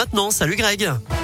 maintenant. Salut Greg.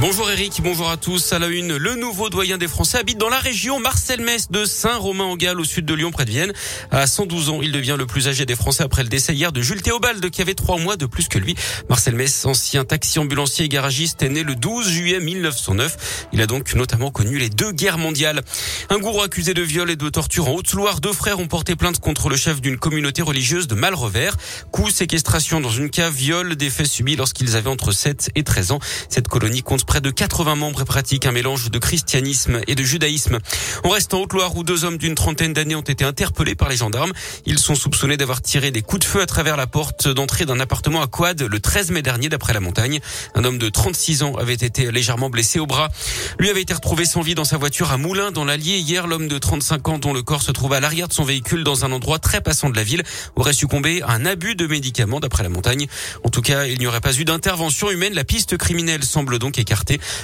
Bonjour Eric, bonjour à tous. À la une, le nouveau doyen des Français habite dans la région Marcel Metz de Saint-Romain-en-Galles au sud de Lyon près de Vienne. À 112 ans, il devient le plus âgé des Français après le décès hier de Jules Théobald qui avait trois mois de plus que lui. Marcel Metz, ancien taxi ambulancier et garagiste, est né le 12 juillet 1909. Il a donc notamment connu les deux guerres mondiales. Un gourou accusé de viol et de torture en Haute-Loire, deux frères ont porté plainte contre le chef d'une communauté religieuse de Malrevers. Coup, séquestration dans une cave, viol, des faits subis lorsqu'ils avaient entre 7 et 13 ans. Cette colonie compte près de 80 membres et pratique un mélange de christianisme et de judaïsme. On reste en Haute-Loire où deux hommes d'une trentaine d'années ont été interpellés par les gendarmes. Ils sont soupçonnés d'avoir tiré des coups de feu à travers la porte d'entrée d'un appartement à Quad le 13 mai dernier d'après la montagne. Un homme de 36 ans avait été légèrement blessé au bras. Lui avait été retrouvé sans vie dans sa voiture à Moulins dans l'Allier. Hier, l'homme de 35 ans dont le corps se trouve à l'arrière de son véhicule dans un endroit très passant de la ville aurait succombé à un abus de médicaments d'après la montagne. En tout cas, il n'y aurait pas eu d'intervention humaine. La piste criminelle semble donc écartée.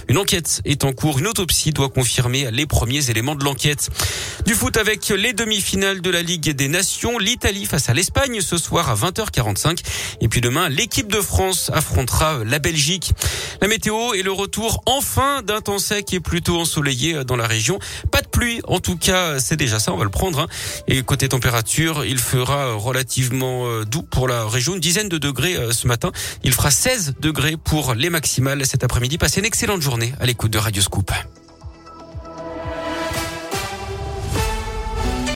Une enquête est en cours. Une autopsie doit confirmer les premiers éléments de l'enquête. Du foot avec les demi-finales de la Ligue des Nations. L'Italie face à l'Espagne ce soir à 20h45. Et puis demain, l'équipe de France affrontera la Belgique. La météo et le retour enfin d'un temps sec et plutôt ensoleillé dans la région. Pas de pluie, en tout cas, c'est déjà ça, on va le prendre. Hein. Et côté température, il fera relativement euh, doux pour la région, une dizaine de degrés euh, ce matin. Il fera 16 degrés pour les maximales cet après-midi. Passez une excellente journée à l'écoute de Radio Scoop.